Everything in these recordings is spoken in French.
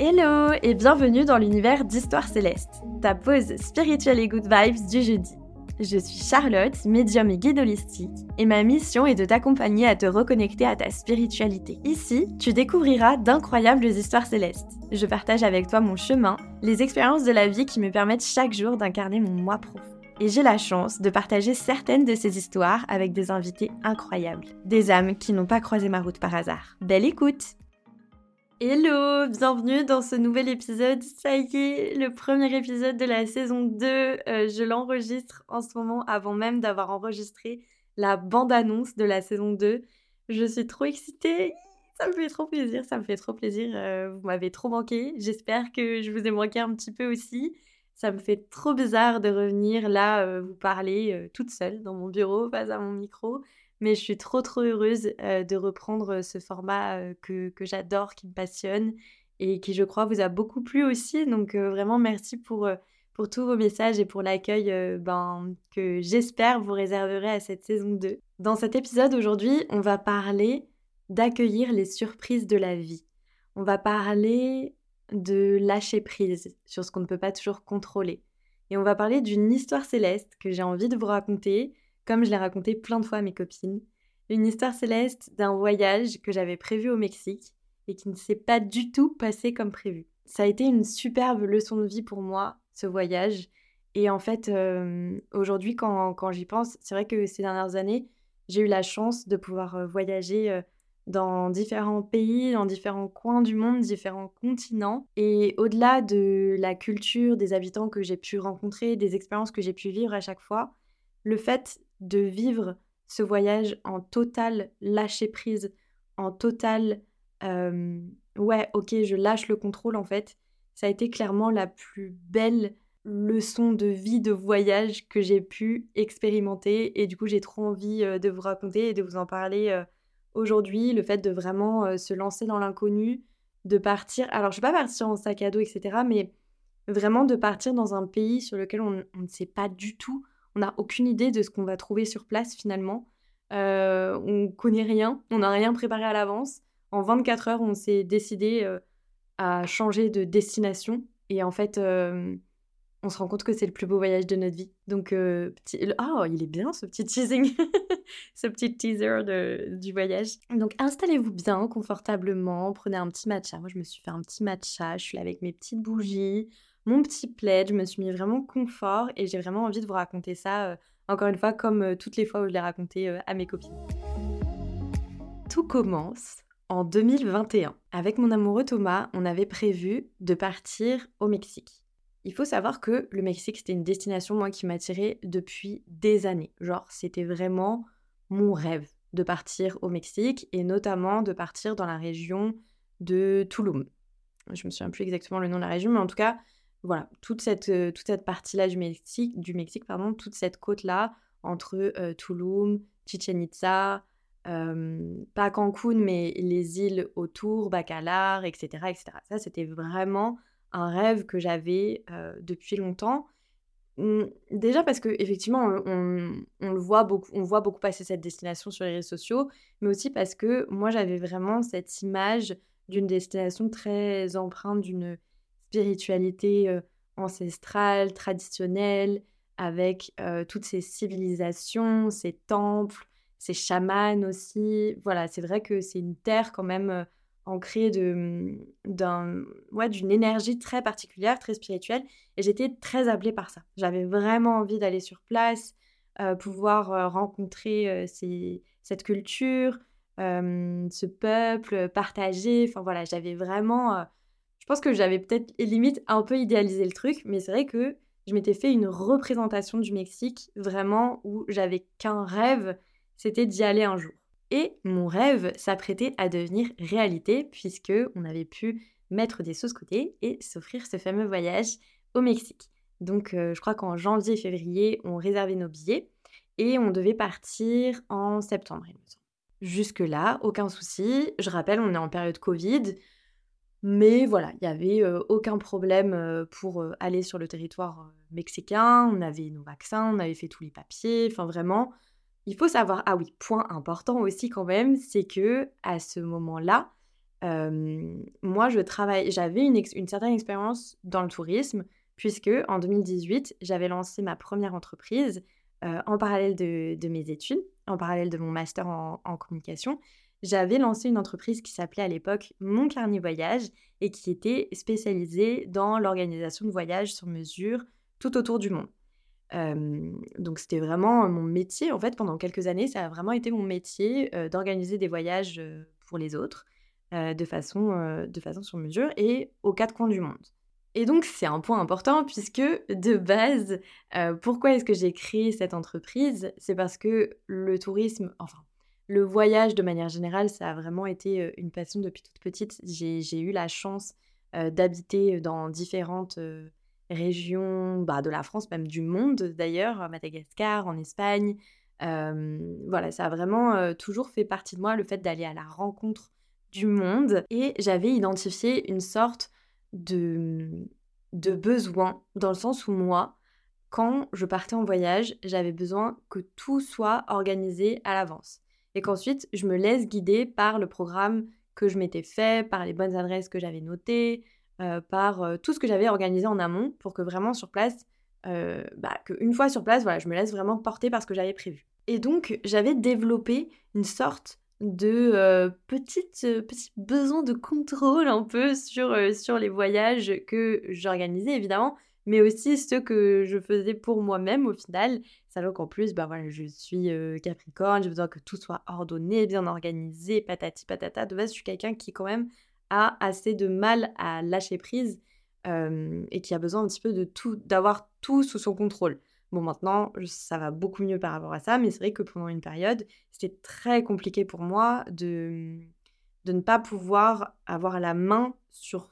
Hello et bienvenue dans l'univers d'Histoire Céleste, ta pause spirituelle et good vibes du jeudi. Je suis Charlotte, médium et guide holistique, et ma mission est de t'accompagner à te reconnecter à ta spiritualité. Ici, tu découvriras d'incroyables histoires célestes. Je partage avec toi mon chemin, les expériences de la vie qui me permettent chaque jour d'incarner mon moi profond. Et j'ai la chance de partager certaines de ces histoires avec des invités incroyables, des âmes qui n'ont pas croisé ma route par hasard. Belle écoute Hello, bienvenue dans ce nouvel épisode. Ça y est, le premier épisode de la saison 2. Euh, je l'enregistre en ce moment avant même d'avoir enregistré la bande-annonce de la saison 2. Je suis trop excitée. Ça me fait trop plaisir, ça me fait trop plaisir. Euh, vous m'avez trop manqué. J'espère que je vous ai manqué un petit peu aussi. Ça me fait trop bizarre de revenir là euh, vous parler toute seule dans mon bureau face à mon micro mais je suis trop trop heureuse de reprendre ce format que, que j'adore, qui me passionne et qui je crois vous a beaucoup plu aussi. Donc vraiment merci pour, pour tous vos messages et pour l'accueil ben, que j'espère vous réserverez à cette saison 2. Dans cet épisode aujourd'hui, on va parler d'accueillir les surprises de la vie. On va parler de lâcher prise sur ce qu'on ne peut pas toujours contrôler. Et on va parler d'une histoire céleste que j'ai envie de vous raconter, comme je l'ai raconté plein de fois à mes copines. Une histoire céleste d'un voyage que j'avais prévu au Mexique et qui ne s'est pas du tout passé comme prévu. Ça a été une superbe leçon de vie pour moi, ce voyage. Et en fait, euh, aujourd'hui, quand, quand j'y pense, c'est vrai que ces dernières années, j'ai eu la chance de pouvoir euh, voyager euh, dans différents pays, dans différents coins du monde, différents continents. Et au-delà de la culture des habitants que j'ai pu rencontrer, des expériences que j'ai pu vivre à chaque fois, le fait de vivre ce voyage en total lâcher prise, en total euh, ouais, ok, je lâche le contrôle en fait. Ça a été clairement la plus belle leçon de vie, de voyage que j'ai pu expérimenter. Et du coup, j'ai trop envie euh, de vous raconter et de vous en parler euh, aujourd'hui. Le fait de vraiment se lancer dans l'inconnu, de partir. Alors, je ne vais pas partir en sac à dos, etc. Mais vraiment de partir dans un pays sur lequel on ne sait pas du tout on n'a aucune idée de ce qu'on va trouver sur place finalement. Euh, on connaît rien, on n'a rien préparé à l'avance. En 24 heures, on s'est décidé euh, à changer de destination. Et en fait, euh, on se rend compte que c'est le plus beau voyage de notre vie. Donc, petit... oh, il est bien ce petit teasing, ce petit teaser du voyage. Donc, installez-vous bien, confortablement, prenez un petit matcha. Moi, je me suis fait un petit matcha, je suis là avec mes petites bougies mon petit plaid. Je me suis mis vraiment confort et j'ai vraiment envie de vous raconter ça, euh, encore une fois, comme euh, toutes les fois où je l'ai raconté euh, à mes copines. Tout commence en 2021. Avec mon amoureux Thomas, on avait prévu de partir au Mexique. Il faut savoir que le Mexique, c'était une destination, moi, qui m'attirait depuis des années. Genre, c'était vraiment mon rêve de partir au Mexique et notamment de partir dans la région de Tulum. Je me souviens plus exactement le nom de la région, mais en tout cas, voilà, toute cette, euh, toute cette partie-là du Mexique, du Mexique pardon, toute cette côte-là, entre euh, Tulum, Chichen Itza, euh, pas Cancun, mais les îles autour, Bacalar, etc. etc. Ça, c'était vraiment un rêve que j'avais depuis longtemps. Mmh, déjà parce que effectivement, on, on, le voit beaucoup, on voit beaucoup passer cette destination sur les réseaux sociaux, mais aussi parce que moi, j'avais vraiment cette image d'une destination très empreinte d'une spiritualité euh, ancestrale, traditionnelle, avec euh, toutes ces civilisations, ces temples, ces chamans aussi. Voilà, c'est vrai que c'est une terre quand même euh, ancrée de, d'un, ouais, d'une énergie très particulière, très spirituelle. Et j'étais très appelée par ça. J'avais vraiment envie d'aller sur place, pouvoir rencontrer ces, cette culture, ce peuple, partager. Enfin voilà, j'avais vraiment je pense que j'avais peut-être limite un peu idéalisé le truc, mais c'est vrai que je m'étais fait une représentation du Mexique vraiment où j'avais qu'un rêve, c'était d'y aller un jour. Et mon rêve s'apprêtait à devenir réalité puisque on avait pu mettre des sauces côté et s'offrir ce fameux voyage au Mexique. Donc euh, je crois qu'en janvier-février, on réservait nos billets et on devait partir en septembre. Jusque-là, aucun souci. Je rappelle, on est en période Covid. Mais voilà, il n'y avait aucun problème pour aller sur le territoire mexicain. On avait nos vaccins, on avait fait tous les papiers. Enfin, vraiment, il faut savoir. Ah oui, point important aussi quand même, c'est que à ce moment-là, moi, je travaille, j'avais une, certaine expérience dans le tourisme, puisque en 2018, j'avais lancé ma première entreprise en parallèle de, mes études, en parallèle de mon master en communication. J'avais lancé une entreprise qui s'appelait à l'époque Mon Carnet Voyage et qui était spécialisée dans l'organisation de voyages sur mesure tout autour du monde donc c'était vraiment mon métier. En fait, pendant quelques années, ça a vraiment été mon métier d'organiser des voyages pour les autres de, façon, de façon sur mesure et aux quatre coins du monde. Et donc c'est un point important puisque de base, pourquoi est-ce que j'ai créé cette entreprise? C'est parce que le tourisme, enfin le voyage de manière générale, ça a vraiment été une passion depuis toute petite. J'ai eu la chance d'habiter dans différentes régions bah, de la France, même du monde d'ailleurs, Madagascar, en Espagne. voilà, ça a vraiment toujours fait partie de moi, le fait d'aller à la rencontre du monde. Et j'avais identifié une sorte de besoin, dans le sens où moi, quand je partais en voyage, j'avais besoin que tout soit organisé à l'avance. Et qu'ensuite, je me laisse guider par le programme que je m'étais fait, par les bonnes adresses que j'avais notées, euh, par euh, tout ce que j'avais organisé en amont pour que vraiment sur place, euh, bah, qu'une fois sur place, voilà, je me laisse vraiment porter par ce que j'avais prévu. Et donc, j'avais développé une sorte de petite, petit besoin de contrôle un peu sur, sur les voyages que j'organisais évidemment, mais aussi ceux que je faisais pour moi-même au final. Sachant qu'en plus, bah voilà, je suis Capricorne, j'ai besoin que tout soit ordonné, bien organisé, patati patata. De base, je suis quelqu'un qui quand même a assez de mal à lâcher prise et qui a besoin un petit peu de tout, d'avoir tout sous son contrôle. Bon, maintenant, ça va beaucoup mieux par rapport à ça, mais c'est vrai que pendant une période, c'était très compliqué pour moi de, de ne pas pouvoir avoir la main sur,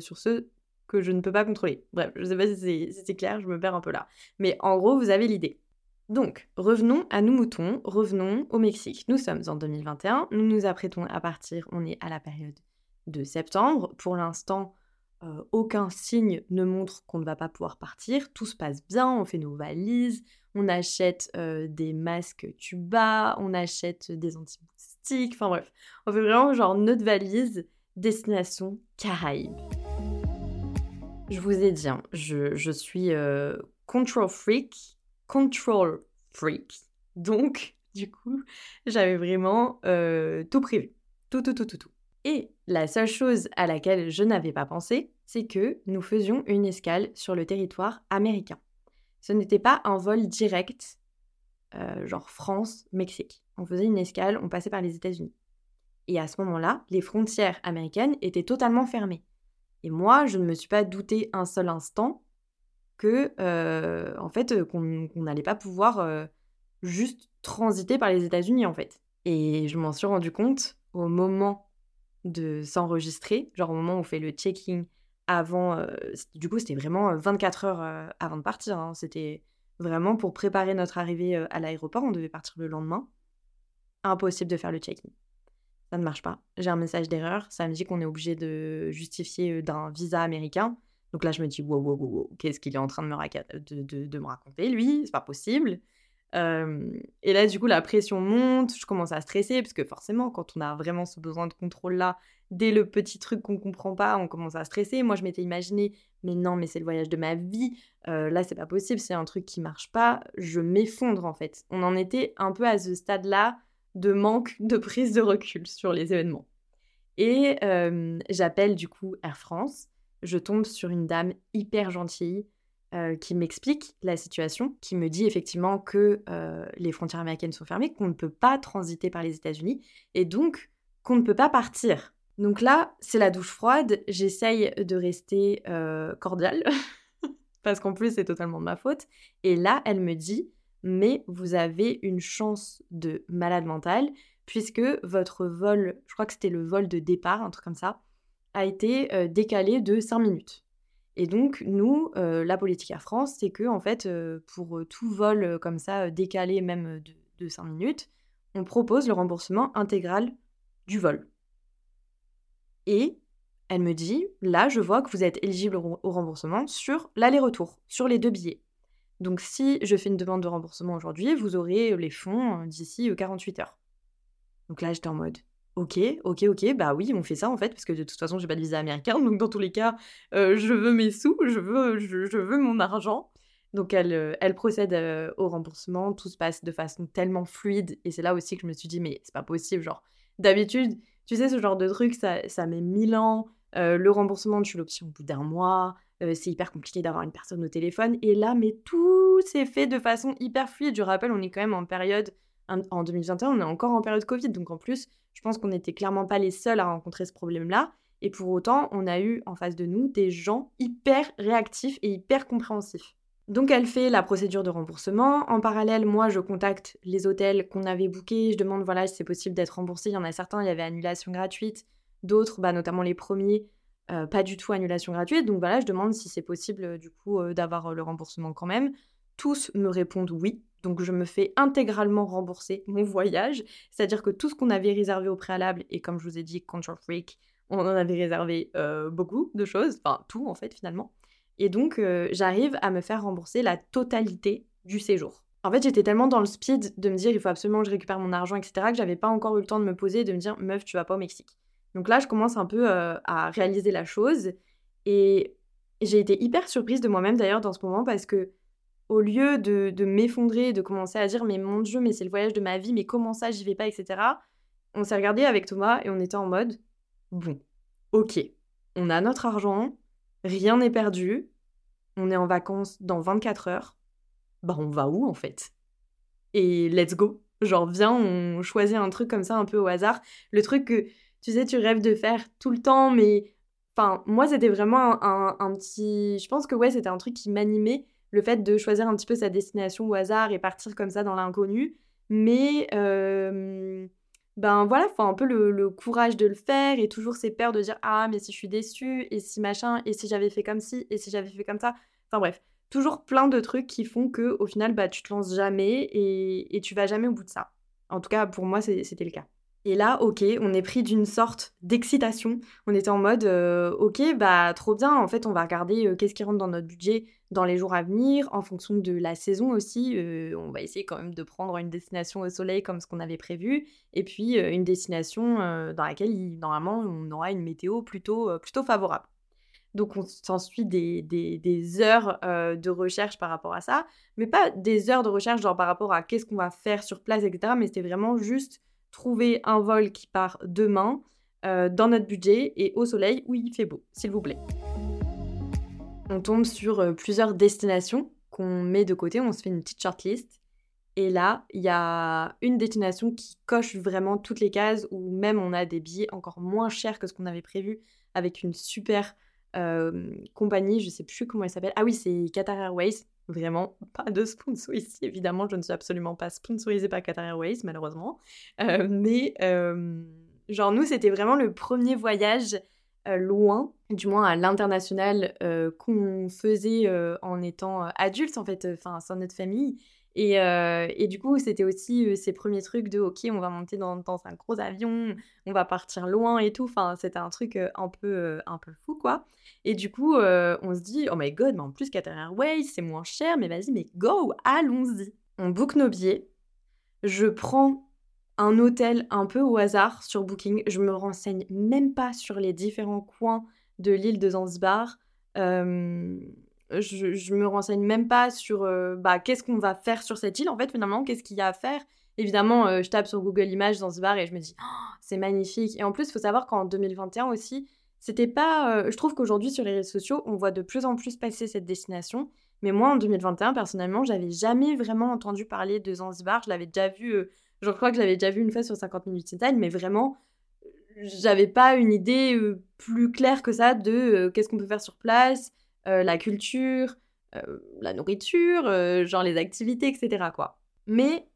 sur ceux que je ne peux pas contrôler. Bref, je ne sais pas si c'est clair, je me perds un peu là. Mais en gros, vous avez l'idée. Donc, revenons à nos moutons, revenons au Mexique. Nous sommes en 2021, nous nous apprêtons à partir, on est à la période de septembre. Pour l'instant, euh, aucun signe ne montre qu'on ne va pas pouvoir partir. Tout se passe bien, on fait nos valises, on achète euh, des masques tuba, on achète des antibiotiques, enfin bref, on fait vraiment genre notre valise destination Caraïbes. Je vous ai dit, hein, je, suis euh, control freak, control freak. Donc, du coup, j'avais vraiment tout prévu. Tout, tout, tout, tout, tout. Et la seule chose à laquelle je n'avais pas pensé, c'est que nous faisions une escale sur le territoire américain. Ce n'était pas un vol direct, euh, genre France-Mexique. On faisait une escale, on passait par les États-Unis. Et à ce moment-là, les frontières américaines étaient totalement fermées. Et moi, je ne me suis pas douté un seul instant que, euh, en fait, qu'on n'allait pas pouvoir euh, juste transiter par les États-Unis, en fait. Et je m'en suis rendu compte au moment de s'enregistrer, genre au moment où on fait le checking avant. Euh, du coup, c'était vraiment 24 euh, heures euh, avant de partir. Hein. C'était vraiment pour préparer notre arrivée à l'aéroport. On devait partir le lendemain. Impossible de faire le check-in. Ça ne marche pas. J'ai un message d'erreur. Ça me dit qu'on est obligé de justifier d'un visa américain. Donc là, je me dis, wow, wow, wow, qu'est-ce qu'il est en train de me, raconter, lui? C'est pas possible et là, du coup, la pression monte, je commence à stresser, parce que forcément, quand on a vraiment ce besoin de contrôle-là, dès le petit truc qu'on comprend pas, on commence à stresser. Moi, je m'étais imaginé, mais non, mais c'est le voyage de ma vie, là, c'est pas possible, c'est un truc qui marche pas, je m'effondre en fait. On en était un peu à ce stade-là de manque de prise de recul sur les événements. Et j'appelle du coup Air France, je tombe sur une dame hyper gentille, qui m'explique la situation, qui me dit effectivement que les frontières américaines sont fermées, qu'on ne peut pas transiter par les États-Unis et donc qu'on ne peut pas partir. Donc là, c'est la douche froide, j'essaye de rester cordiale, parce qu'en plus c'est totalement de ma faute. Et là, elle me dit, mais vous avez une chance de malade mental, puisque votre vol, je crois que c'était le vol de départ, un truc comme ça, a été décalé de 5 minutes. Et donc, nous, euh, la politique à France, c'est que, en fait, euh, pour euh, tout vol comme ça, décalé même de, de 5 minutes, on propose le remboursement intégral du vol. Et elle me dit, là, je vois que vous êtes éligible au, remboursement sur l'aller-retour, sur les deux billets. Donc, si je fais une demande de remboursement aujourd'hui, vous aurez les fonds d'ici 48 heures. Donc là, j'étais en mode, Ok, ok, ok, bah oui, on fait ça en fait, parce que de toute façon, j'ai pas de visa américain, donc dans tous les cas, je veux mes sous, je veux, je, veux mon argent. Donc elle, elle procède au remboursement, tout se passe de façon tellement fluide, et c'est là aussi que je me suis dit, mais c'est pas possible, genre, d'habitude, tu sais, ce genre de truc, ça, ça met mille ans, le remboursement, tu l'obtiens au bout d'un mois, c'est hyper compliqué d'avoir une personne au téléphone, et là, mais tout s'est fait de façon hyper fluide, je rappelle, on est quand même en période en 2021, on est encore en période Covid, donc en plus, je pense qu'on n'était clairement pas les seuls à rencontrer ce problème-là. Et pour autant, on a eu en face de nous des gens hyper réactifs et hyper compréhensifs. Donc elle fait la procédure de remboursement. En parallèle, moi, je contacte les hôtels qu'on avait bookés. Je demande voilà si c'est possible d'être remboursé. Il y en a certains, il y avait annulation gratuite. D'autres, bah, notamment les premiers, euh, pas du tout annulation gratuite. Donc voilà, je demande si c'est possible euh, du coup euh, d'avoir le remboursement quand même. Tous me répondent oui. Donc je me fais intégralement rembourser mon voyage, c'est-à-dire que tout ce qu'on avait réservé au préalable, et comme je vous ai dit, Control Freak, on en avait réservé beaucoup de choses, enfin tout en fait finalement. Et donc j'arrive à me faire rembourser la totalité du séjour. En fait, j'étais tellement dans le speed de me dire il faut absolument que je récupère mon argent, etc., que j'avais pas encore eu le temps de me poser et de me dire meuf, tu vas pas au Mexique. Donc là, je commence un peu euh, à réaliser la chose et j'ai été hyper surprise de moi-même d'ailleurs dans ce moment parce que au lieu de, de m'effondrer, de commencer à dire mais mon Dieu, mais c'est le voyage de ma vie, mais comment ça, j'y vais pas, etc. On s'est regardé avec Thomas et on était en mode bon, ok, on a notre argent, rien n'est perdu, on est en vacances dans 24 heures, bah on va où en fait? Et let's go Genre viens, on choisit un truc comme ça un peu au hasard, le truc que tu sais, tu rêves de faire tout le temps, mais enfin, moi c'était vraiment un, un petit. Je pense que ouais, c'était un truc qui m'animait le fait de choisir un petit peu sa destination au hasard et partir comme ça dans l'inconnu. Mais ben voilà, faut un peu le, courage de le faire et toujours ces peurs de dire ah mais si je suis déçue et si machin et si j'avais fait comme ci et si j'avais fait comme ça. Enfin bref, toujours plein de trucs qui font que au final bah tu te lances jamais et, et tu vas jamais au bout de ça. En tout cas pour moi c'était le cas. Et là, ok, on est pris d'une sorte d'excitation. On était en mode, euh, ok, bah trop bien, en fait, on va regarder euh, qu'est-ce qui rentre dans notre budget dans les jours à venir, en fonction de la saison aussi. Euh, on va essayer quand même de prendre une destination au soleil comme ce qu'on avait prévu, et puis une destination dans laquelle, normalement, on aura une météo plutôt, plutôt favorable. Donc on s'ensuit des, des, heures de recherche par rapport à ça, mais pas des heures de recherche genre par rapport à qu'est-ce qu'on va faire sur place, etc. Mais c'était vraiment juste trouver un vol qui part demain euh, dans notre budget et au soleil où il fait beau, s'il vous plaît. On tombe sur euh, plusieurs destinations qu'on met de côté, on se fait une petite shortlist. Et là, il y a une destination qui coche vraiment toutes les cases, où même on a des billets encore moins chers que ce qu'on avait prévu, avec une super euh, compagnie, je sais plus comment elle s'appelle. Ah oui, c'est Qatar Airways. Vraiment, pas de sponsor ici. Évidemment, je ne suis absolument pas sponsorisée par Qatar Airways, malheureusement. Euh, mais, euh, genre, nous, c'était vraiment le premier voyage loin, du moins à l'international, qu'on faisait en étant adulte, en fait, enfin, sans notre famille. Euh, et, du coup, c'était aussi euh, ces premiers trucs de OK, on va monter dans, un gros avion, on va partir loin et tout. Enfin, c'était un truc euh, un, peu, un peu fou, quoi. Et du coup, on se dit, oh my god, mais en plus, Qatar Airways, c'est moins cher, mais vas-y, mais go, allons-y. On book nos billets. Je prends un hôtel un peu au hasard sur Booking. Je me renseigne même pas sur les différents coins de l'île de Zanzibar je, je me renseigne même pas sur euh, bah, qu'est-ce qu'on va faire sur cette île. En fait, finalement, qu'est-ce qu'il y a à faire? Évidemment, euh, je tape sur Google Images Zanzibar et je me dis, oh, c'est magnifique. Et en plus, il faut savoir qu'en 2021 aussi, c'était pas. Euh, je trouve qu'aujourd'hui, sur les réseaux sociaux, on voit de plus en plus passer cette destination. Mais moi, en 2021, personnellement, j'avais jamais vraiment entendu parler de Zanzibar. Je l'avais déjà vu, je crois que je l'avais déjà vu une fois sur 50 minutes time, mais vraiment, j'avais pas une idée plus claire que ça de qu'est-ce qu'on peut faire sur place, euh, la culture, euh, la nourriture, euh, genre les activités, etc. Quoi. Mais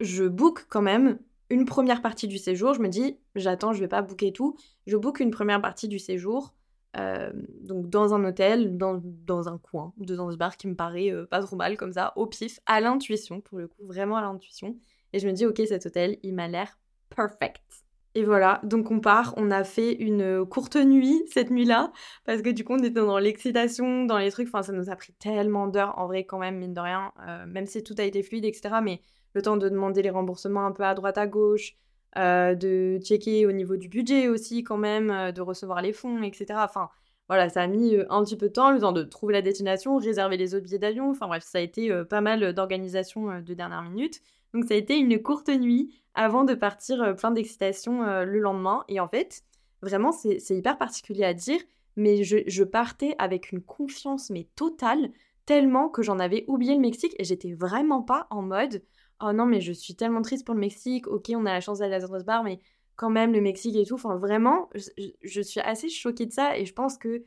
je book quand même une première partie du séjour. Je me dis, j'attends, je vais pas booker tout. Je book une première partie du séjour. donc dans un hôtel, dans, dans, un coin de Zanzibar qui me paraît pas trop mal comme ça, au pif, à l'intuition, pour le coup, vraiment à l'intuition. Et je me dis, ok, cet hôtel, il m'a l'air perfect. Et voilà, donc on part, on a fait une courte nuit cette nuit-là, parce que du coup on était dans l'excitation, dans les trucs, enfin ça nous a pris tellement d'heures en vrai quand même, mine de rien, euh, même si tout a été fluide, etc. Mais le temps de demander les remboursements un peu à droite à gauche, de checker au niveau du budget aussi quand même, de recevoir les fonds, etc. Enfin, voilà, ça a mis un petit peu de temps, le temps de trouver la destination, réserver les autres billets d'avion. Enfin bref, ça a été pas mal d'organisation de dernière minute. Donc ça a été une courte nuit avant de partir plein d'excitation le lendemain. Et en fait, vraiment, c'est hyper particulier à dire, mais je, partais avec une confiance mais totale, tellement que j'en avais oublié le Mexique et j'étais vraiment pas en mode oh non mais je suis tellement triste pour le Mexique, ok on a la chance d'aller à Zanzibar mais quand même le Mexique et tout, enfin vraiment je, suis assez choquée de ça et je pense que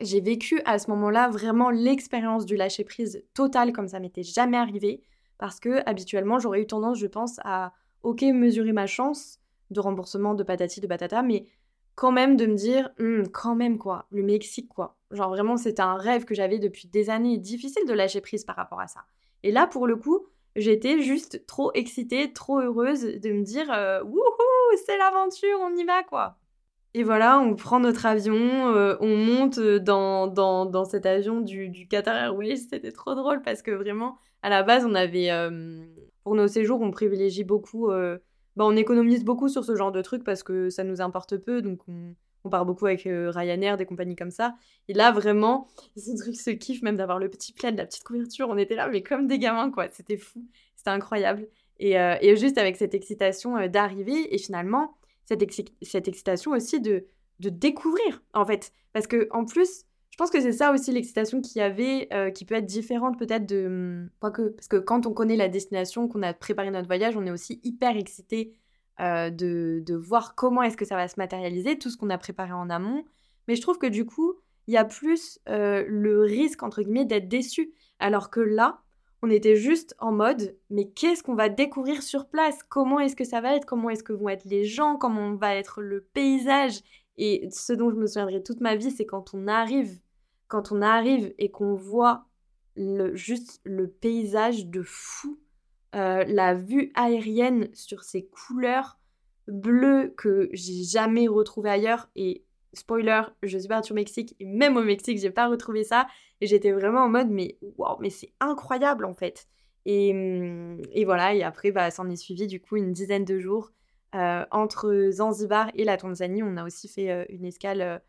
j'ai vécu à ce moment-là vraiment l'expérience du lâcher prise total comme ça m'était jamais arrivé parce que habituellement j'aurais eu tendance je pense à ok mesurer ma chance de remboursement de patati de batata mais quand même de me dire, «Hum, quand même quoi, le Mexique quoi. Genre vraiment, c'était un rêve que j'avais depuis des années, difficile de lâcher prise par rapport à ça. Et là, pour le coup, j'étais juste trop excitée, trop heureuse de me dire, euh, wouhou, c'est l'aventure, on y va quoi. Et voilà, on prend notre avion, euh, on monte dans, dans, dans, cet avion du, Qatar Airways. C'était trop drôle parce que vraiment, à la base, on avait, euh, pour nos séjours, on privilégie beaucoup bah, on économise beaucoup sur ce genre de trucs parce que ça nous importe peu, donc on, part beaucoup avec euh, Ryanair, des compagnies comme ça. Et là, vraiment, ce truc se kiffe même d'avoir le petit plaid, la petite couverture. On était là, mais comme des gamins, quoi. C'était fou, c'était incroyable. Et, euh, juste avec cette excitation euh, d'arriver, et finalement, cette, cette excitation aussi de, de découvrir, en fait. Parce que en plus, je pense que c'est ça aussi l'excitation qu'il y avait, euh, qui peut être différente peut-être de... Hum, que parce que quand on connaît la destination, qu'on a préparé notre voyage, on est aussi hyper excité euh, de, de, voir comment est-ce que ça va se matérialiser, tout ce qu'on a préparé en amont. Mais je trouve que du coup, il y a plus euh, le risque, entre guillemets, d'être déçu. Alors que là, on était juste en mode, mais qu'est-ce qu'on va découvrir sur place? Comment est-ce que ça va être? Comment est-ce que vont être les gens? Comment va être le paysage? Et ce dont je me souviendrai toute ma vie, c'est quand on arrive quand on arrive et qu'on voit le, juste le paysage de fou, euh, la vue aérienne sur ces couleurs bleues que j'ai jamais retrouvées ailleurs. Et spoiler, je suis partie au Mexique et même au Mexique, j'ai pas retrouvé ça. Et j'étais vraiment en mode, mais waouh, mais c'est incroyable en fait. Et, hum, et, voilà, et après, bah, s'en est suivi du coup une dizaine de jours. Euh, entre Zanzibar et la Tanzanie, on a aussi fait euh, une escale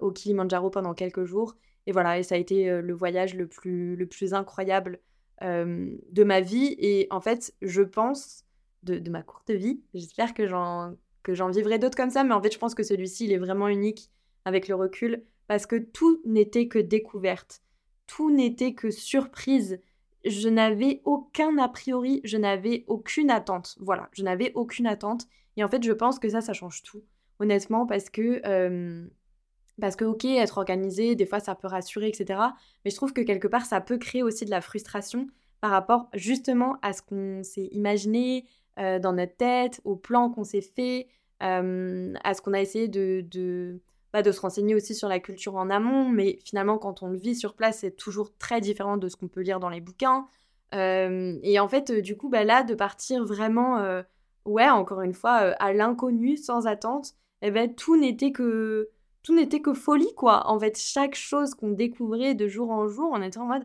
au Kilimanjaro pendant quelques jours. Et voilà, et ça a été le voyage le plus, le plus incroyable de ma vie. Et en fait, je pense, de ma courte vie, j'espère que j'en, que j'en vivrai d'autres comme ça, mais en fait, je pense que celui-ci, il est vraiment unique avec le recul, parce que tout n'était que découverte, tout n'était que surprise. Je n'avais aucun a priori, je n'avais aucune attente. Voilà, je n'avais aucune attente. Et en fait, je pense que ça, ça change tout, honnêtement, parce que parce que, ok, être organisé, des fois ça peut rassurer, etc. Mais je trouve que quelque part ça peut créer aussi de la frustration par rapport justement à ce qu'on s'est imaginé euh, dans notre tête, au plan qu'on s'est fait, euh, à ce qu'on a essayé de, de, bah, de se renseigner aussi sur la culture en amont. Mais finalement, quand on le vit sur place, c'est toujours très différent de ce qu'on peut lire dans les bouquins. Euh, et en fait, du coup, bah, là, de partir vraiment, ouais, encore une fois, à l'inconnu, sans attente, eh ben, tout n'était que tout n'était que folie, quoi. En fait, chaque chose qu'on découvrait de jour en jour, on était en mode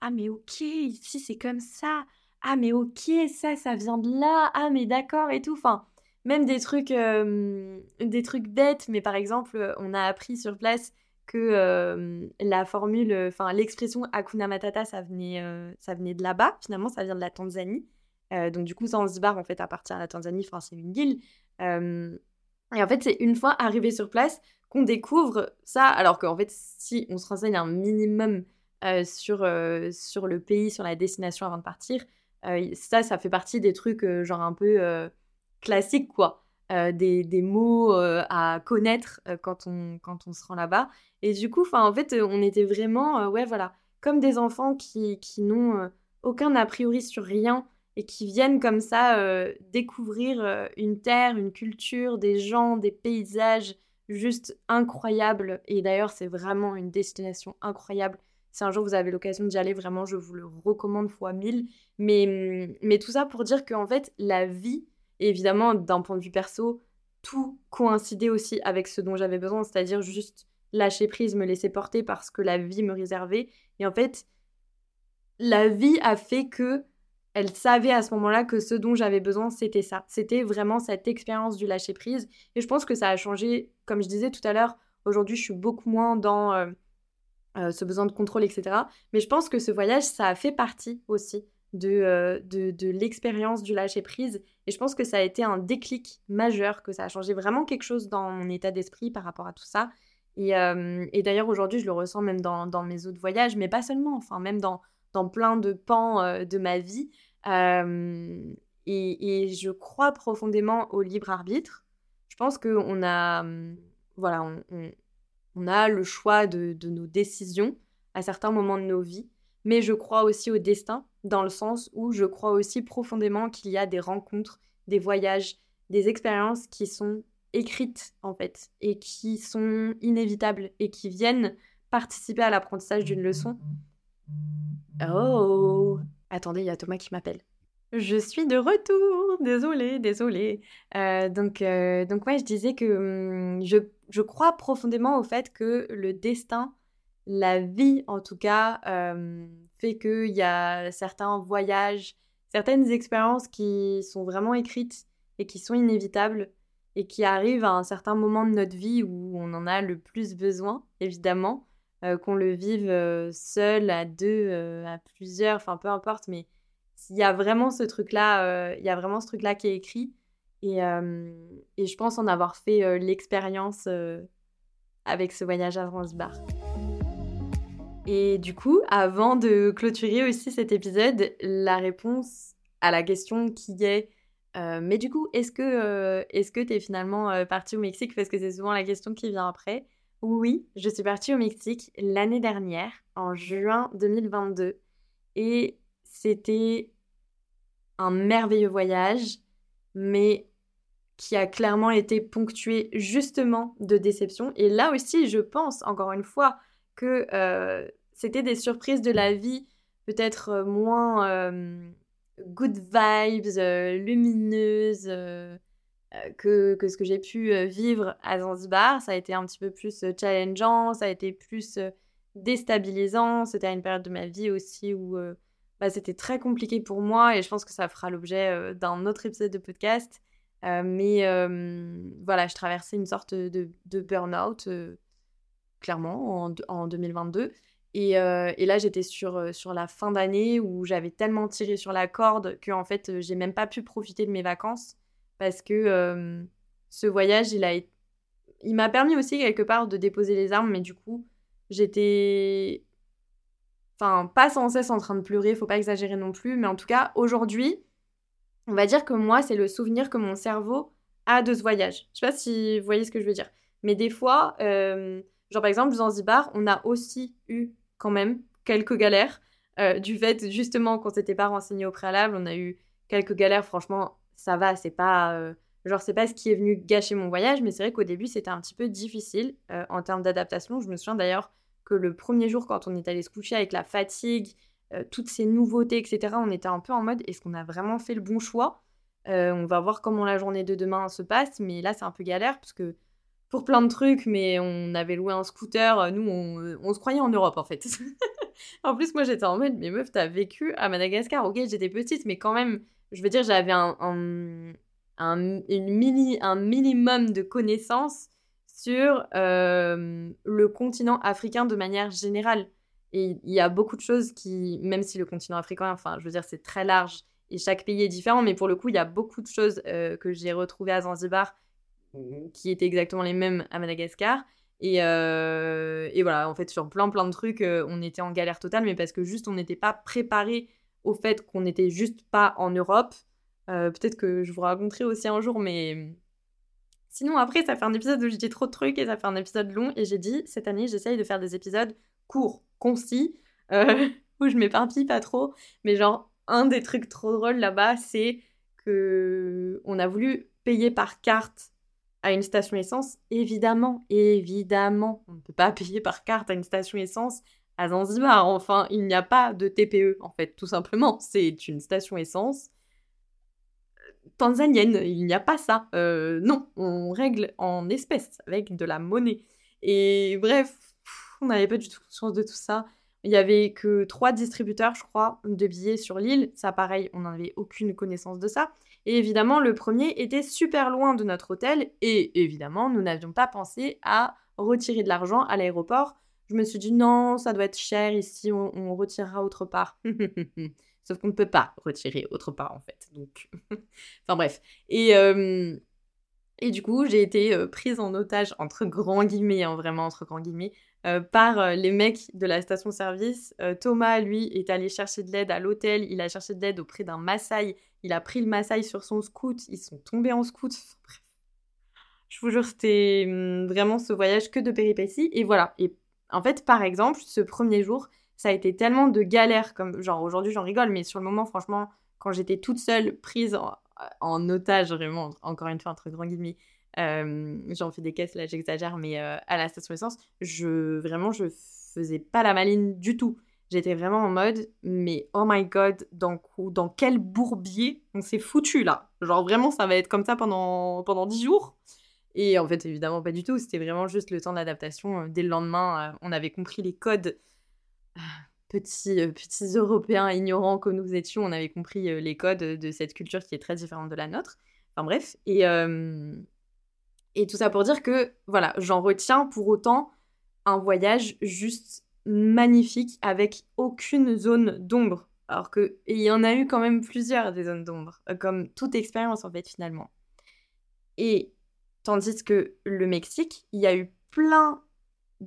Ah, mais ok, ici c'est comme ça. Ah, mais ok, ça, ça vient de là. Ah, mais d'accord et tout. Enfin, même des trucs, euh, des trucs bêtes, mais par exemple, on a appris sur place que euh, la formule, enfin, l'expression Hakuna Matata, ça venait, euh, ça venait de là-bas. Finalement, ça vient de la Tanzanie. donc, du coup, Zanzibar, en fait, appartient à la Tanzanie. Enfin, c'est une île. et en fait, c'est une fois arrivé sur place qu'on découvre ça, alors qu'en fait, si on se renseigne un minimum euh, sur, euh, sur le pays, sur la destination avant de partir, euh, ça, ça fait partie des trucs genre un peu classiques, quoi. Des, des, mots à connaître quand, on, quand on se rend là-bas. Et du coup, en fait, on était vraiment, ouais, voilà, comme des enfants qui, qui n'ont aucun a priori sur rien et qui viennent comme ça découvrir une terre, une culture, des gens, des paysages, juste incroyable. Et d'ailleurs, c'est vraiment une destination incroyable. Si un jour vous avez l'occasion d'y aller, vraiment, je vous le recommande fois mille. Mais, mais tout ça pour dire qu'en fait, la vie, évidemment, d'un point de vue perso, tout coïncidait aussi avec ce dont j'avais besoin, c'est-à-dire juste lâcher prise, me laisser porter parce que la vie me réservait. Et en fait, la vie a fait que elle savait à ce moment-là que ce dont j'avais besoin, c'était ça. C'était vraiment cette expérience du lâcher-prise. Et je pense que ça a changé, comme je disais tout à l'heure, aujourd'hui je suis beaucoup moins dans euh, euh, ce besoin de contrôle, etc. Mais je pense que ce voyage, ça a fait partie aussi de, euh, de, de l'expérience du lâcher-prise. Et je pense que ça a été un déclic majeur, que ça a changé vraiment quelque chose dans mon état d'esprit par rapport à tout ça. Et, et d'ailleurs, aujourd'hui, je le ressens même dans, dans, mes autres voyages, mais pas seulement, enfin, même dans, dans plein de pans de ma vie. Et, je crois profondément au libre arbitre. Je pense qu'on a, voilà, on, on, a le choix de, de, nos décisions à certains moments de nos vies, mais je crois aussi au destin, dans le sens où je crois aussi profondément qu'il y a des rencontres, des voyages, des expériences qui sont écrites en fait, et qui sont inévitables, et qui viennent participer à l'apprentissage d'une leçon. Oh Attendez, il y a Thomas qui m'appelle. Je suis de retour, désolée, désolée. Euh, donc, euh, donc ouais, je disais que hum, je, je, crois profondément au fait que le destin, la vie en tout cas, euh, fait qu'il y a certains voyages, certaines expériences qui sont vraiment écrites et qui sont inévitables et qui arrivent à un certain moment de notre vie où on en a le plus besoin, évidemment, qu'on le vive seul, à deux, à plusieurs, enfin peu importe, mais il y a vraiment ce truc-là, euh, il y a vraiment ce truc-là qui est écrit. Et, euh, et, je pense en avoir fait euh, l'expérience avec ce voyage à Zanzibar. Et du coup, avant de clôturer aussi cet épisode, la réponse à la question qui est mais du coup, est-ce que est-ce que t'es finalement partie au Mexique? Parce que c'est souvent la question qui vient après. Oui, je suis partie au Mexique l'année dernière, en juin 2022. Et c'était un merveilleux voyage, mais qui a clairement été ponctué justement de déception. Et là aussi, je pense, encore une fois, que euh, c'était des surprises de la vie, peut-être euh, moins euh, good vibes, lumineuses que, que, ce que j'ai pu vivre à Zanzibar. Ça a été un petit peu plus challengeant, ça a été plus déstabilisant. C'était une période de ma vie aussi où bah, c'était très compliqué pour moi et je pense que ça fera l'objet euh, d'un autre épisode de podcast. Euh, mais voilà, je traversais une sorte de, burn-out, euh, clairement, en, en, 2022. Et, là, j'étais sur, sur la fin d'année où j'avais tellement tiré sur la corde que en fait, j'ai même pas pu profiter de mes vacances parce que ce voyage, il a il m'a permis aussi quelque part de déposer les armes, mais du coup, j'étais Enfin, pas sans cesse en train de pleurer, faut pas exagérer non plus, mais en tout cas, aujourd'hui, on va dire que moi, c'est le souvenir que mon cerveau a de ce voyage. Je sais pas si vous voyez ce que je veux dire. Mais des fois, euh, genre par exemple, Zanzibar, on a aussi eu quand même quelques galères. Euh, du fait, justement, qu'on s'était pas renseigné au préalable, on a eu quelques galères. Franchement, ça va, c'est pas. Euh, genre, c'est pas ce qui est venu gâcher mon voyage, mais c'est vrai qu'au début, c'était un petit peu difficile en termes d'adaptation. Je me souviens d'ailleurs que le premier jour, quand on est allé se coucher avec la fatigue, euh, toutes ces nouveautés, etc., on était un peu en mode est-ce qu'on a vraiment fait le bon choix? Euh, On va voir comment la journée de demain se passe, mais là, c'est un peu galère parce que pour plein de trucs, mais on avait loué un scooter, nous, on, se croyait en Europe en fait. en plus, moi, j'étais en mode mais meuf, t'as vécu à Madagascar, ok, j'étais petite, mais quand même, je veux dire, j'avais un, une mini, un minimum de connaissances sur euh, le continent africain de manière générale. Et il y a beaucoup de choses qui, même si le continent africain, enfin, je veux dire, c'est très large et chaque pays est différent, mais pour le coup, il y a beaucoup de choses euh, que j'ai retrouvées à Zanzibar qui étaient exactement les mêmes à Madagascar. Et, euh, et voilà, en fait, sur plein plein de trucs, on était en galère totale, mais parce que juste, on n'était pas préparé au fait qu'on n'était juste pas en Europe. Peut-être que je vous raconterai aussi un jour, mais Sinon, après, ça fait un épisode où je dis trop de trucs et ça fait un épisode long. Et j'ai dit, cette année, j'essaye de faire des épisodes courts, concis, euh, où je m'éparpille pas trop. Mais genre, un des trucs trop drôles là-bas, c'est que on a voulu payer par carte à une station essence. Évidemment, évidemment, on ne peut pas payer par carte à une station essence à Zanzibar. Enfin, il n'y a pas de TPE, en fait, tout simplement. C'est une station essence tanzanienne. Il n'y a pas ça. Euh, non, on règle en espèces avec de la monnaie. Et bref, on n'avait pas du tout conscience de tout ça. Il y avait que trois distributeurs, je crois, de billets sur l'île. Ça, pareil, on n'avait aucune connaissance de ça. Et évidemment, le premier était super loin de notre hôtel. Et évidemment, nous n'avions pas pensé à retirer de l'argent à l'aéroport. Je me suis dit non, ça doit être cher ici, on, retirera autre part. Sauf qu'on ne peut pas retirer autre part en fait. Donc, enfin bref. Et, euh, et du coup, j'ai été euh, prise en otage entre grands guillemets, hein, vraiment entre grands guillemets, euh, par les mecs de la station-service. Thomas, lui, est allé chercher de l'aide à l'hôtel. Il a cherché de l'aide auprès d'un Maasai. Il a pris le Maasai sur son scout. Ils sont tombés en scout. Je vous jure, c'était hum, vraiment ce voyage que de péripéties. Et voilà. Et en fait, par exemple, ce premier jour, ça a été tellement de galères. Comme, genre, aujourd'hui, j'en rigole, mais sur le moment, franchement, quand j'étais toute seule, prise en, otage, vraiment, encore une fois, entre grands guillemets, euh, j'en fais des caisses, là j'exagère, mais euh, à la station essence, je, vraiment, je faisais pas la maline du tout. J'étais vraiment en mode, mais oh my god, dans, dans quel bourbier on s'est foutu là Genre vraiment, ça va être comme ça pendant, pendant 10 jours Et en fait, évidemment, pas du tout. C'était vraiment juste le temps d'adaptation. Euh, dès le lendemain, on avait compris les codes. Petits, petits Européens ignorants que nous étions, on avait compris les codes de cette culture qui est très différente de la nôtre. Enfin bref. Et, et tout ça pour dire que, voilà, j'en retiens pour autant un voyage juste magnifique avec aucune zone d'ombre. Alors qu'il y en a eu quand même plusieurs des zones d'ombre, euh, comme toute expérience en fait finalement. Et tandis que le Mexique, il y a eu plein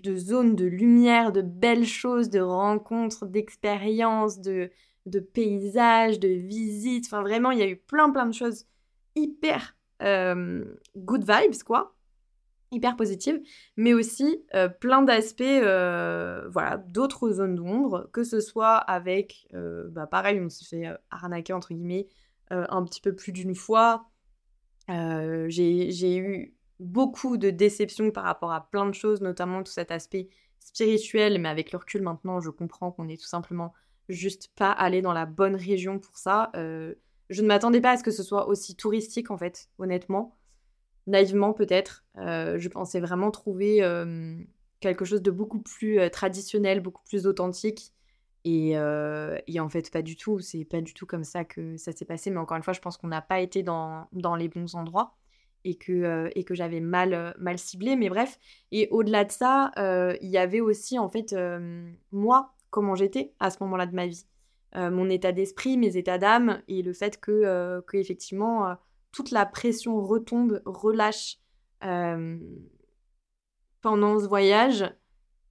de zones de lumière, de belles choses, de rencontres, d'expériences, de, de paysages, de visites. Enfin vraiment, il y a eu plein plein de choses hyper euh, good vibes, quoi, hyper positive, mais aussi euh, plein d'aspects, euh, voilà, d'autres zones d'ombre, que ce soit avec, bah pareil, on se fait arnaquer entre guillemets un petit peu plus d'une fois. J'ai eu beaucoup de déceptions par rapport à plein de choses, notamment tout cet aspect spirituel, mais avec le recul maintenant, je comprends qu'on est tout simplement juste pas allé dans la bonne région pour ça. Je ne m'attendais pas à ce que ce soit aussi touristique, en fait, honnêtement. Naïvement, peut-être. Euh, je pensais vraiment trouver euh, quelque chose de beaucoup plus euh, traditionnel, beaucoup plus authentique. Et, et, en fait, pas du tout. C'est pas du tout comme ça que ça s'est passé. Mais encore une fois, je pense qu'on n'a pas été dans, dans, les bons endroits et que, et que j'avais mal, mal ciblé. Mais bref. Et au-delà de ça, il y avait aussi, en fait, moi, comment j'étais à ce moment-là de ma vie. Euh, mon état d'esprit, mes états d'âme et le fait que, euh, que effectivement, euh, toute la pression retombe, relâche pendant ce voyage,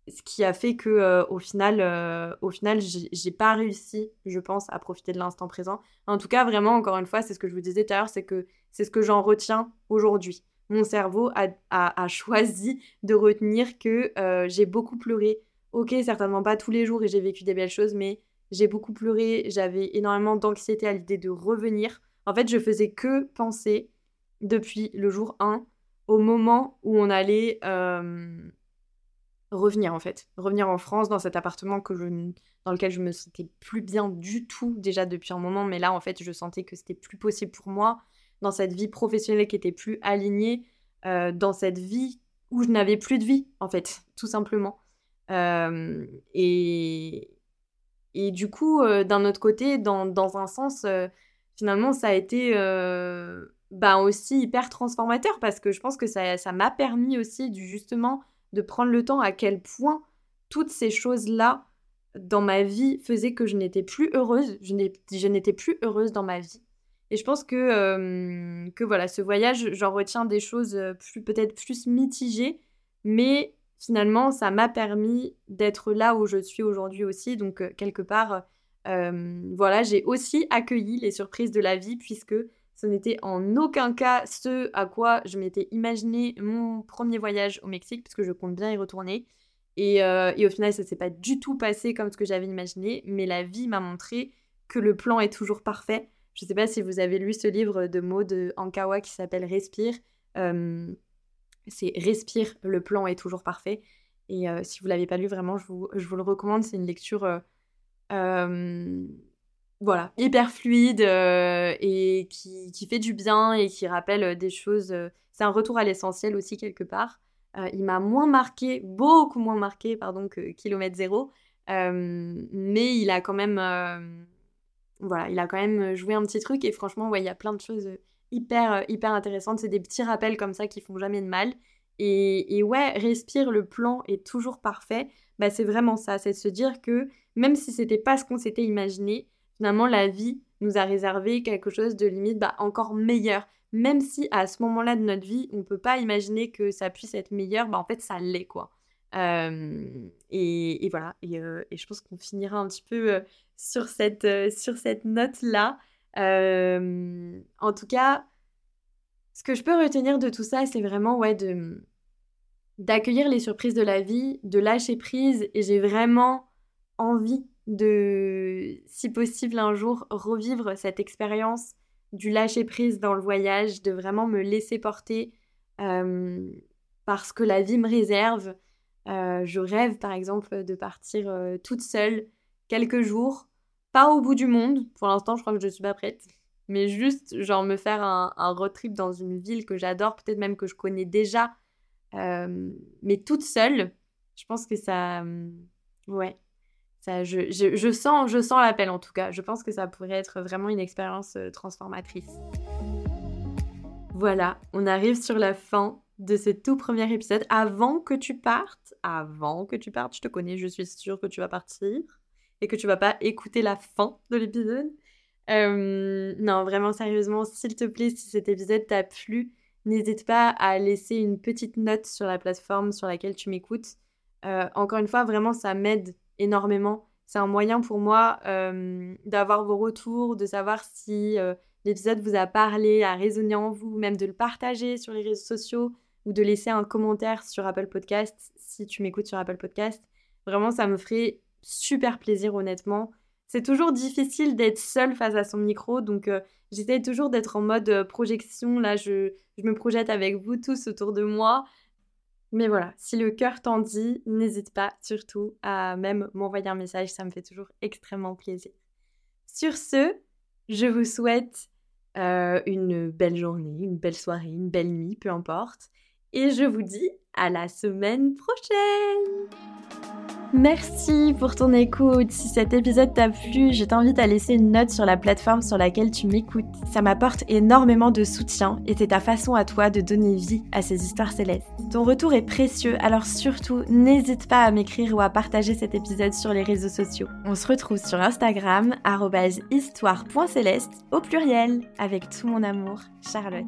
ce qui a fait que au final, au final, j'ai pas réussi, je pense, à profiter de l'instant présent. En tout cas, vraiment, encore une fois, c'est ce que je vous disais tout à l'heure, c'est que c'est ce que j'en retiens aujourd'hui. Mon cerveau a, a, choisi de retenir que j'ai beaucoup pleuré. Ok, certainement pas tous les jours et j'ai vécu des belles choses, mais j'ai beaucoup pleuré, j'avais énormément d'anxiété à l'idée de revenir. En fait, je faisais que penser depuis le jour 1 au moment où on allait euh, revenir en fait, revenir en France dans cet appartement que je, dans lequel je me sentais plus bien du tout déjà depuis un moment, mais là en fait je sentais que c'était plus possible pour moi dans cette vie professionnelle qui était plus alignée, euh, dans cette vie où je n'avais plus de vie en fait, tout simplement. Euh, et, et du coup, euh, d'un autre côté, dans, dans un sens, finalement, ça a été bah, aussi hyper transformateur parce que je pense que ça, ça m'a permis aussi du, justement de prendre le temps à quel point toutes ces choses-là dans ma vie faisaient que je n'étais plus heureuse, je n'étais plus heureuse dans ma vie. Et je pense que, que voilà, ce voyage, j'en retiens des choses plus peut-être plus mitigées, mais finalement, ça m'a permis d'être là où je suis aujourd'hui aussi. Donc, euh, quelque part, euh, voilà, j'ai aussi accueilli les surprises de la vie puisque ce n'était en aucun cas ce à quoi je m'étais imaginé mon premier voyage au Mexique, puisque je compte bien y retourner. Et, euh, au final, ça ne s'est pas du tout passé comme ce que j'avais imaginé, mais la vie m'a montré que le plan est toujours parfait. Je ne sais pas si vous avez lu ce livre de Maud Ankawa qui s'appelle Respire c'est Respire, le plan est toujours parfait. Et euh, si vous l'avez pas lu, vraiment, je vous, le recommande. C'est une lecture euh, euh, voilà, hyper fluide et qui, qui, fait du bien et qui rappelle des choses. c'est un retour à l'essentiel aussi quelque part. il m'a moins marqué, beaucoup moins marqué, pardon, que Kilomètre Zéro. mais il a quand même, voilà, il a quand même joué un petit truc et franchement, ouais, il y a plein de choses hyper, hyper intéressantes. C'est des petits rappels comme ça qui font jamais de mal. Et, et ouais, respire, le plan est toujours parfait. Bah, c'est vraiment ça, c'est de se dire que même si c'était pas ce qu'on s'était imaginé, finalement la vie nous a réservé quelque chose de limite bah, encore meilleur. Même si à ce moment-là de notre vie, on peut pas imaginer que ça puisse être meilleur, bah en fait ça l'est quoi. et, voilà, euh, et, je pense qu'on finira un petit peu euh, sur cette, euh, cette note-là. en tout cas, ce que je peux retenir de tout ça, c'est vraiment ouais, d'accueillir les surprises de la vie, de lâcher prise, et j'ai vraiment envie de, si possible un jour, revivre cette expérience du lâcher prise dans le voyage, de vraiment me laisser porter parce que la vie me réserve. Euh, je rêve par exemple de partir euh, toute seule quelques jours, pas au bout du monde, pour l'instant je crois que je suis pas prête, mais juste genre me faire un, un road trip dans une ville que j'adore, peut-être même que je connais déjà, mais toute seule. Je pense que ça, ouais, je, sens, je sens l'appel en tout cas. Je pense que ça pourrait être vraiment une expérience euh, transformatrice. Voilà, on arrive sur la fin de ce tout premier épisode. Avant que tu partes, avant que tu partes, je te connais, je suis sûre que tu vas partir et que tu vas pas écouter la fin de l'épisode. Euh, non, vraiment sérieusement, s'il te plaît, si cet épisode t'a plu, n'hésite pas à laisser une petite note sur la plateforme sur laquelle tu m'écoutes. Euh, encore une fois, vraiment, ça m'aide énormément. C'est un moyen pour moi euh, d'avoir vos retours, de savoir si euh, l'épisode vous a parlé, a résonné en vous, même de le partager sur les réseaux sociaux ou de laisser un commentaire sur Apple Podcast si tu m'écoutes sur Apple Podcast. Vraiment, ça me ferait super plaisir, honnêtement. C'est toujours difficile d'être seule face à son micro, donc euh, j'essaie toujours d'être en mode projection. Là, je me projette avec vous tous autour de moi. Mais voilà, si le cœur t'en dit, n'hésite pas surtout à même m'envoyer un message, ça me fait toujours extrêmement plaisir. Sur ce, je vous souhaite euh, une belle journée, une belle soirée, une belle nuit, peu importe. Et je vous dis à la semaine prochaine Merci pour ton écoute. Si cet épisode t'a plu, je t'invite à laisser une note sur la plateforme sur laquelle tu m'écoutes. Ça m'apporte énormément de soutien et c'est ta façon à toi de donner vie à ces histoires célestes. Ton retour est précieux, alors surtout n'hésite pas à m'écrire ou à partager cet épisode sur les réseaux sociaux. On se retrouve sur Instagram, histoire.céleste au pluriel, avec tout mon amour, Charlotte.